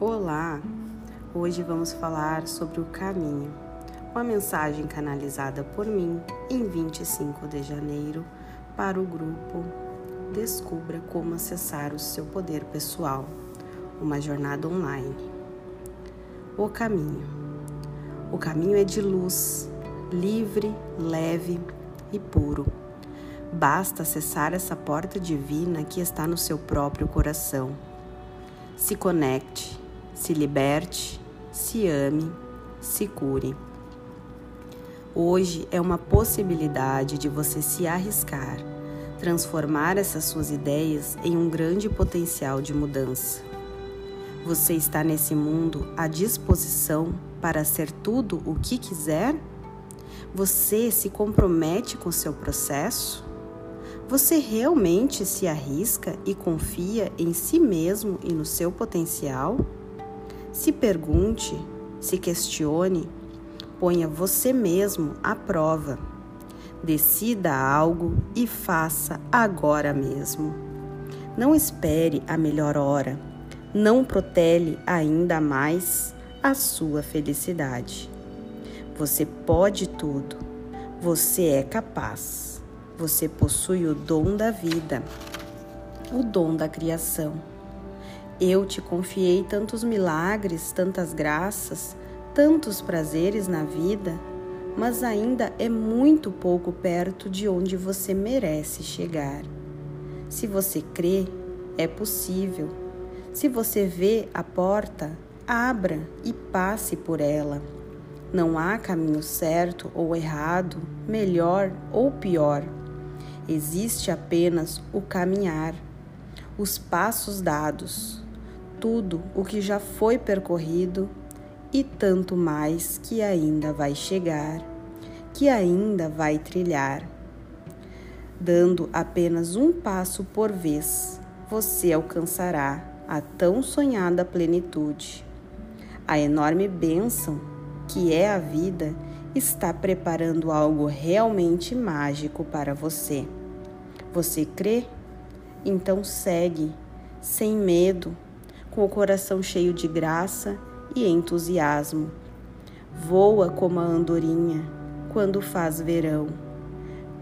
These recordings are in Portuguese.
Olá! Hoje vamos falar sobre o caminho, uma mensagem canalizada por mim em 25 de janeiro para o grupo Descubra como acessar o seu poder pessoal, uma jornada online. O caminho. O caminho é de luz, livre, leve e puro. Basta acessar essa porta divina que está no seu próprio coração. Se conecte se liberte, se ame, se cure. Hoje é uma possibilidade de você se arriscar, transformar essas suas ideias em um grande potencial de mudança. Você está nesse mundo à disposição para ser tudo o que quiser? Você se compromete com seu processo? Você realmente se arrisca e confia em si mesmo e no seu potencial? Se pergunte, se questione, ponha você mesmo à prova. Decida algo e faça agora mesmo. Não espere a melhor hora. Não protele ainda mais a sua felicidade. Você pode tudo. Você é capaz. Você possui o dom da vida, o dom da criação eu te confiei tantos milagres, tantas graças, tantos prazeres na vida, mas ainda é muito pouco perto de onde você merece chegar. Se você crê, é possível. Se você vê a porta, abra e passe por ela. Não há caminho certo ou errado, melhor ou pior. Existe apenas o caminhar, os passos dados tudo o que já foi percorrido e tanto mais que ainda vai chegar, que ainda vai trilhar. Dando apenas um passo por vez, você alcançará a tão sonhada plenitude. A enorme bênção que é a vida está preparando algo realmente mágico para você. Você crê? Então segue, sem medo, com o coração cheio de graça e entusiasmo. Voa como a andorinha quando faz verão.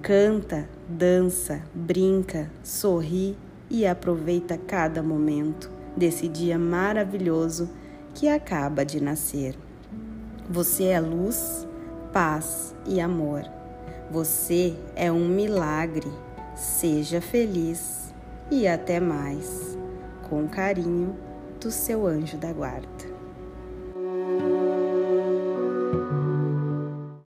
Canta, dança, brinca, sorri e aproveita cada momento desse dia maravilhoso que acaba de nascer. Você é luz, paz e amor. Você é um milagre. Seja feliz e até mais. Com carinho, seu anjo da guarda.